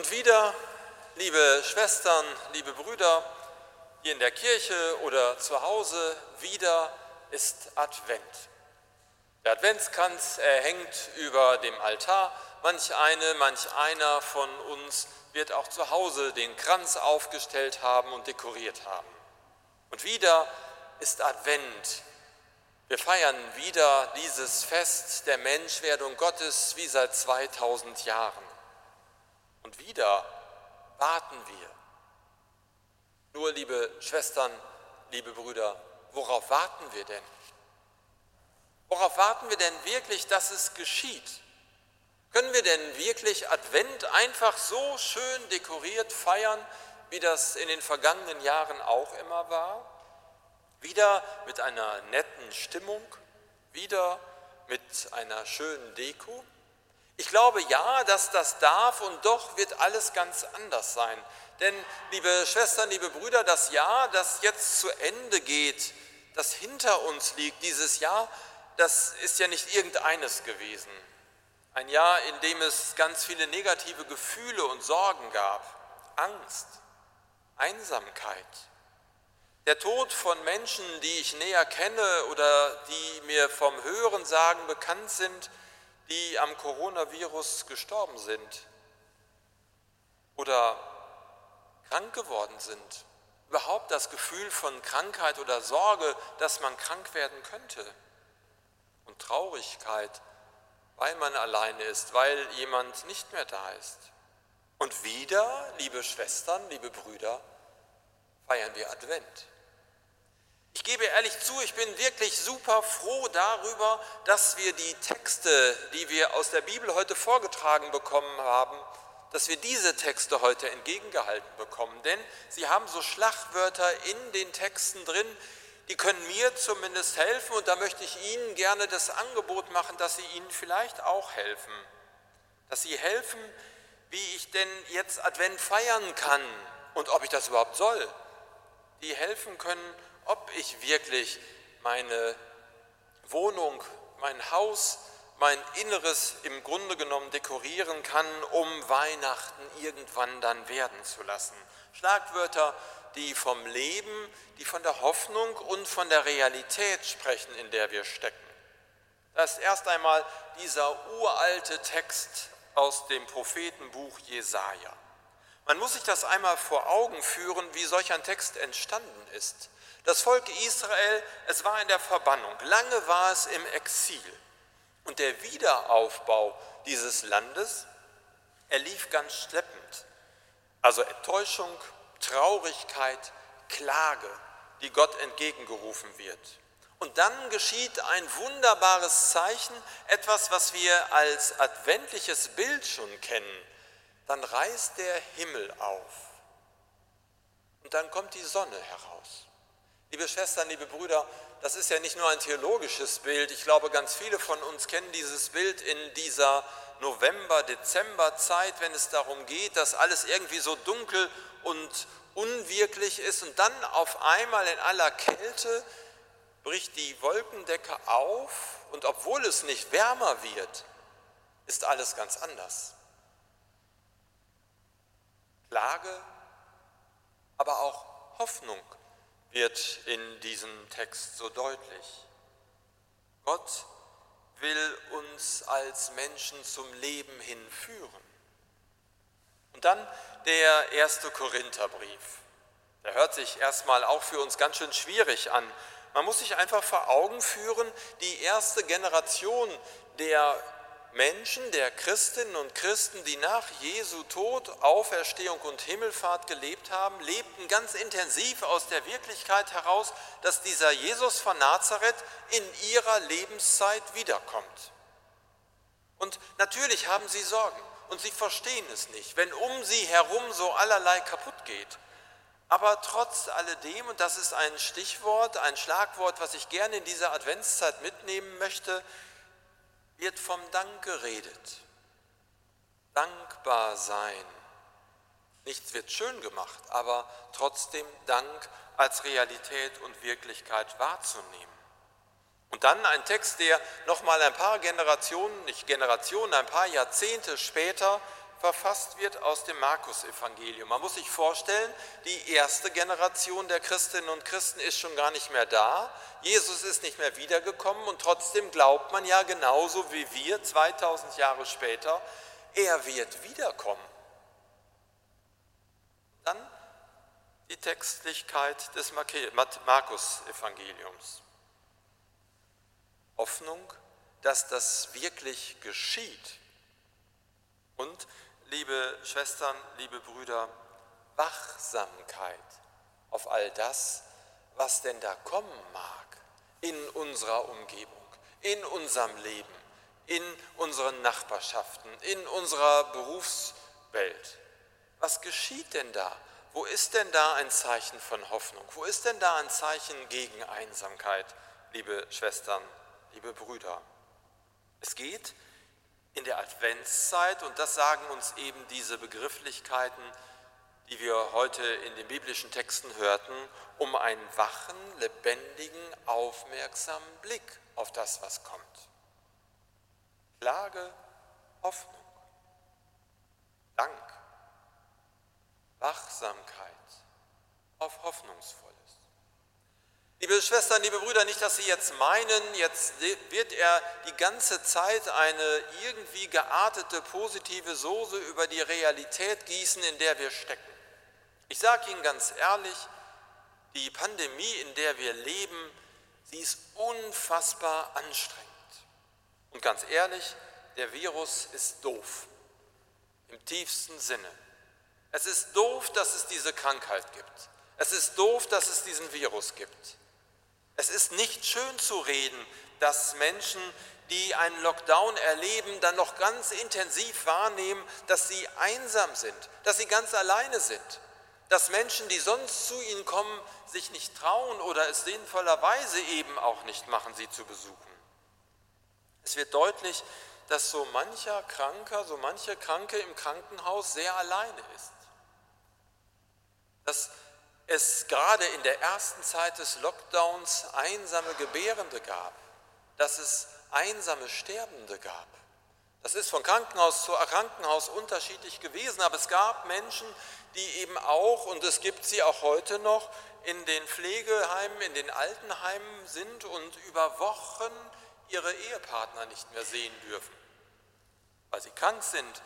Und wieder, liebe Schwestern, liebe Brüder, hier in der Kirche oder zu Hause, wieder ist Advent. Der Adventskranz hängt über dem Altar. Manch eine, manch einer von uns wird auch zu Hause den Kranz aufgestellt haben und dekoriert haben. Und wieder ist Advent. Wir feiern wieder dieses Fest der Menschwerdung Gottes wie seit 2000 Jahren. Und wieder warten wir. Nur, liebe Schwestern, liebe Brüder, worauf warten wir denn? Worauf warten wir denn wirklich, dass es geschieht? Können wir denn wirklich Advent einfach so schön dekoriert feiern, wie das in den vergangenen Jahren auch immer war? Wieder mit einer netten Stimmung, wieder mit einer schönen Deko? Ich glaube ja, dass das darf und doch wird alles ganz anders sein. Denn, liebe Schwestern, liebe Brüder, das Jahr, das jetzt zu Ende geht, das hinter uns liegt, dieses Jahr, das ist ja nicht irgendeines gewesen. Ein Jahr, in dem es ganz viele negative Gefühle und Sorgen gab, Angst, Einsamkeit, der Tod von Menschen, die ich näher kenne oder die mir vom Hörensagen bekannt sind, die am Coronavirus gestorben sind oder krank geworden sind. Überhaupt das Gefühl von Krankheit oder Sorge, dass man krank werden könnte. Und Traurigkeit, weil man alleine ist, weil jemand nicht mehr da ist. Und wieder, liebe Schwestern, liebe Brüder, feiern wir Advent. Ich gebe ehrlich zu, ich bin wirklich super froh darüber, dass wir die Texte, die wir aus der Bibel heute vorgetragen bekommen haben, dass wir diese Texte heute entgegengehalten bekommen. Denn sie haben so Schlagwörter in den Texten drin, die können mir zumindest helfen und da möchte ich Ihnen gerne das Angebot machen, dass sie Ihnen vielleicht auch helfen. Dass sie helfen, wie ich denn jetzt Advent feiern kann und ob ich das überhaupt soll. Die helfen können, ob ich wirklich meine Wohnung, mein Haus, mein Inneres im Grunde genommen dekorieren kann, um Weihnachten irgendwann dann werden zu lassen. Schlagwörter, die vom Leben, die von der Hoffnung und von der Realität sprechen, in der wir stecken. Das ist erst einmal dieser uralte Text aus dem Prophetenbuch Jesaja. Man muss sich das einmal vor Augen führen, wie solch ein Text entstanden ist. Das Volk Israel, es war in der Verbannung, lange war es im Exil. Und der Wiederaufbau dieses Landes, er lief ganz schleppend. Also Enttäuschung, Traurigkeit, Klage, die Gott entgegengerufen wird. Und dann geschieht ein wunderbares Zeichen, etwas, was wir als adventliches Bild schon kennen. Dann reißt der Himmel auf und dann kommt die Sonne heraus. Liebe Schwestern, liebe Brüder, das ist ja nicht nur ein theologisches Bild. Ich glaube, ganz viele von uns kennen dieses Bild in dieser November-Dezember-Zeit, wenn es darum geht, dass alles irgendwie so dunkel und unwirklich ist und dann auf einmal in aller Kälte bricht die Wolkendecke auf und obwohl es nicht wärmer wird, ist alles ganz anders. Klage, aber auch Hoffnung wird in diesem Text so deutlich. Gott will uns als Menschen zum Leben hinführen. Und dann der erste Korintherbrief. Der hört sich erstmal auch für uns ganz schön schwierig an. Man muss sich einfach vor Augen führen, die erste Generation der Menschen, der Christinnen und Christen, die nach Jesu Tod, Auferstehung und Himmelfahrt gelebt haben, lebten ganz intensiv aus der Wirklichkeit heraus, dass dieser Jesus von Nazareth in ihrer Lebenszeit wiederkommt. Und natürlich haben sie Sorgen und sie verstehen es nicht, wenn um sie herum so allerlei kaputt geht. Aber trotz alledem, und das ist ein Stichwort, ein Schlagwort, was ich gerne in dieser Adventszeit mitnehmen möchte, wird vom Dank geredet. Dankbar sein. Nichts wird schön gemacht, aber trotzdem Dank als Realität und Wirklichkeit wahrzunehmen. Und dann ein Text, der nochmal ein paar Generationen, nicht Generationen, ein paar Jahrzehnte später verfasst wird aus dem Markus-Evangelium. Man muss sich vorstellen, die erste Generation der Christinnen und Christen ist schon gar nicht mehr da. Jesus ist nicht mehr wiedergekommen und trotzdem glaubt man ja genauso wie wir 2000 Jahre später, er wird wiederkommen. Dann die Textlichkeit des Markus-Evangeliums. Hoffnung, dass das wirklich geschieht. Und liebe Schwestern, liebe Brüder, Wachsamkeit auf all das, was denn da kommen mag in unserer Umgebung, in unserem Leben, in unseren Nachbarschaften, in unserer Berufswelt. Was geschieht denn da? Wo ist denn da ein Zeichen von Hoffnung? Wo ist denn da ein Zeichen gegen Einsamkeit, liebe Schwestern, liebe Brüder? Es geht in der Adventszeit, und das sagen uns eben diese Begrifflichkeiten, die wir heute in den biblischen Texten hörten, um einen wachen, lebendigen, aufmerksamen Blick auf das, was kommt. Klage, Hoffnung, Dank, Wachsamkeit auf Hoffnungsvoll. Liebe Schwestern, liebe Brüder, nicht, dass Sie jetzt meinen, jetzt wird er die ganze Zeit eine irgendwie geartete positive Soße über die Realität gießen, in der wir stecken. Ich sage Ihnen ganz ehrlich, die Pandemie, in der wir leben, sie ist unfassbar anstrengend. Und ganz ehrlich, der Virus ist doof, im tiefsten Sinne. Es ist doof, dass es diese Krankheit gibt. Es ist doof, dass es diesen Virus gibt. Es ist nicht schön zu reden, dass Menschen, die einen Lockdown erleben, dann noch ganz intensiv wahrnehmen, dass sie einsam sind, dass sie ganz alleine sind, dass Menschen, die sonst zu ihnen kommen, sich nicht trauen oder es sinnvollerweise eben auch nicht machen, sie zu besuchen. Es wird deutlich, dass so mancher Kranker, so manche Kranke im Krankenhaus sehr alleine ist. Dass es gerade in der ersten Zeit des Lockdowns einsame Gebärende gab, dass es einsame Sterbende gab. Das ist von Krankenhaus zu Krankenhaus unterschiedlich gewesen, aber es gab Menschen, die eben auch, und es gibt sie auch heute noch, in den Pflegeheimen, in den Altenheimen sind und über Wochen ihre Ehepartner nicht mehr sehen dürfen, weil sie krank sind,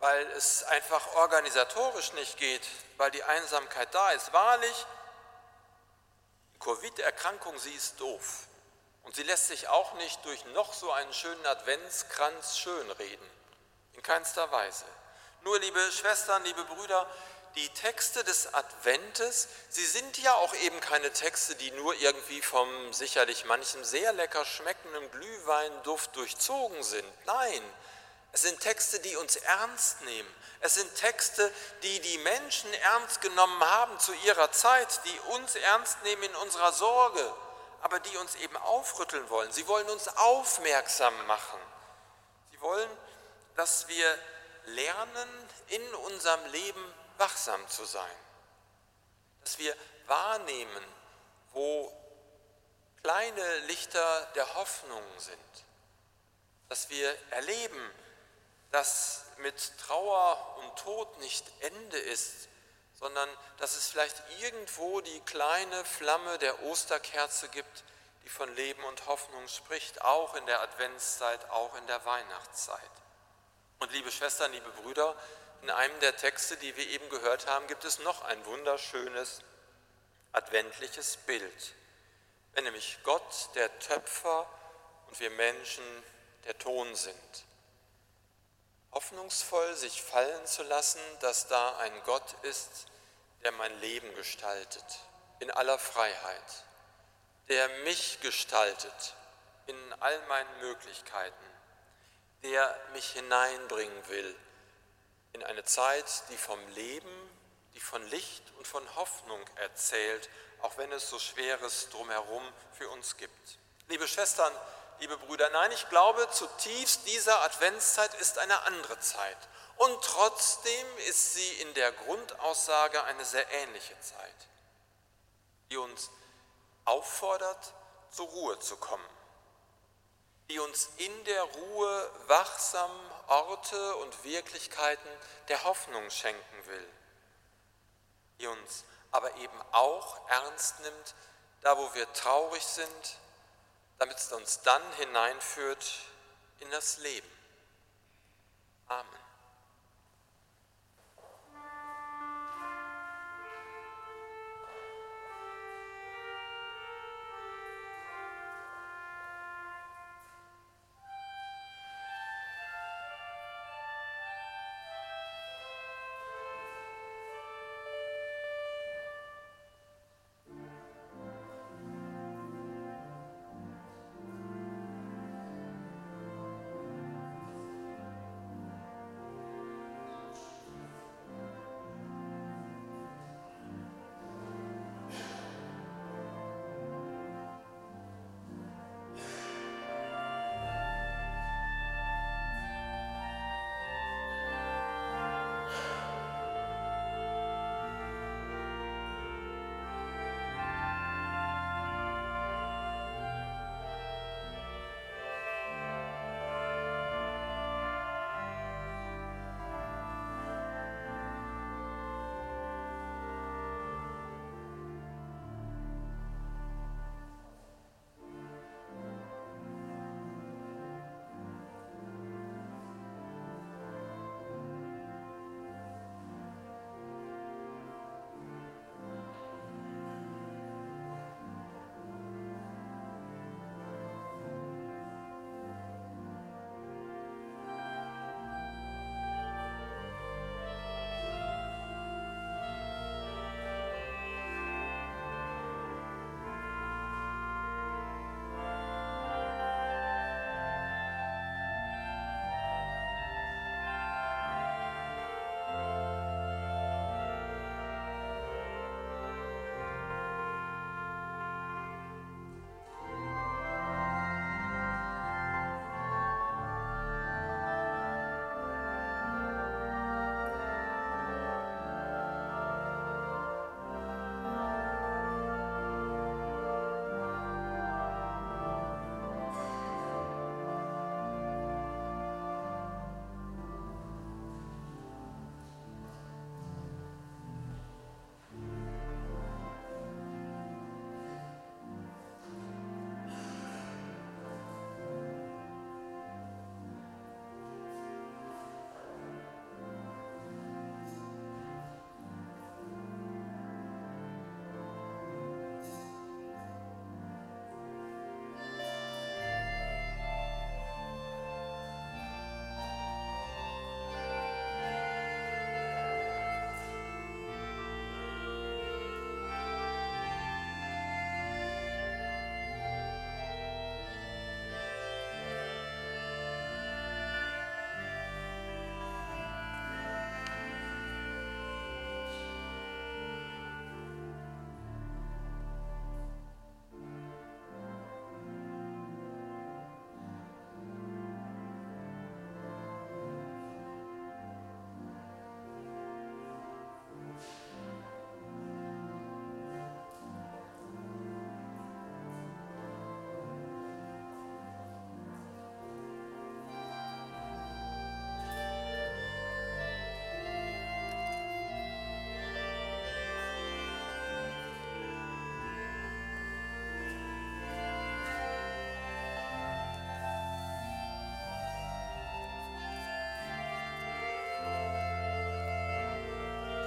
weil es einfach organisatorisch nicht geht, weil die Einsamkeit da ist. Wahrlich, Covid-Erkrankung, sie ist doof. Und sie lässt sich auch nicht durch noch so einen schönen Adventskranz schönreden. In keinster Weise. Nur, liebe Schwestern, liebe Brüder, die Texte des Adventes, sie sind ja auch eben keine Texte, die nur irgendwie vom sicherlich manchem sehr lecker schmeckenden Glühweinduft durchzogen sind. Nein, es sind Texte, die uns ernst nehmen. Es sind Texte, die die Menschen ernst genommen haben zu ihrer Zeit, die uns ernst nehmen in unserer Sorge, aber die uns eben aufrütteln wollen. Sie wollen uns aufmerksam machen. Sie wollen, dass wir lernen, in unserem Leben wachsam zu sein. Dass wir wahrnehmen, wo kleine Lichter der Hoffnung sind. Dass wir erleben, dass mit Trauer und Tod nicht Ende ist, sondern dass es vielleicht irgendwo die kleine Flamme der Osterkerze gibt, die von Leben und Hoffnung spricht, auch in der Adventszeit, auch in der Weihnachtszeit. Und liebe Schwestern, liebe Brüder, in einem der Texte, die wir eben gehört haben, gibt es noch ein wunderschönes adventliches Bild, wenn nämlich Gott der Töpfer und wir Menschen der Ton sind hoffnungsvoll sich fallen zu lassen, dass da ein Gott ist, der mein Leben gestaltet, in aller Freiheit, der mich gestaltet in all meinen Möglichkeiten, der mich hineinbringen will in eine Zeit, die vom Leben, die von Licht und von Hoffnung erzählt, auch wenn es so Schweres drumherum für uns gibt. Liebe Schwestern, liebe Brüder, nein, ich glaube zutiefst, diese Adventszeit ist eine andere Zeit. Und trotzdem ist sie in der Grundaussage eine sehr ähnliche Zeit, die uns auffordert, zur Ruhe zu kommen, die uns in der Ruhe wachsam Orte und Wirklichkeiten der Hoffnung schenken will, die uns aber eben auch ernst nimmt, da wo wir traurig sind, damit es uns dann hineinführt in das Leben. Amen.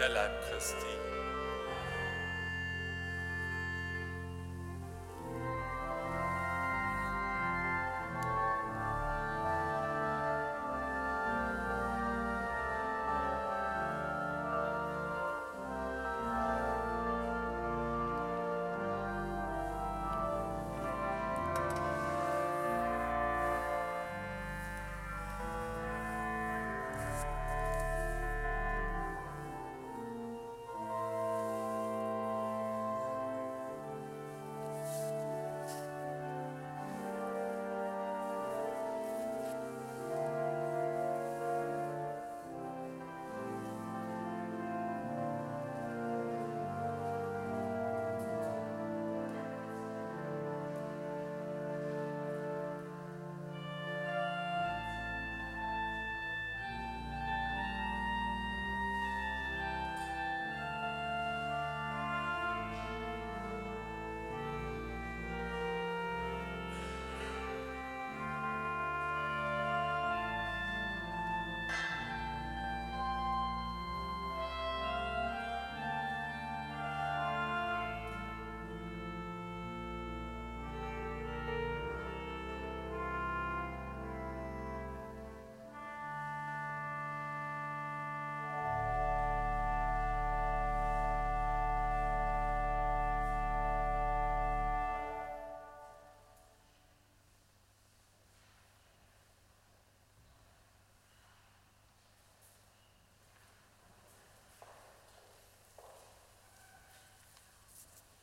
der Leib Christi.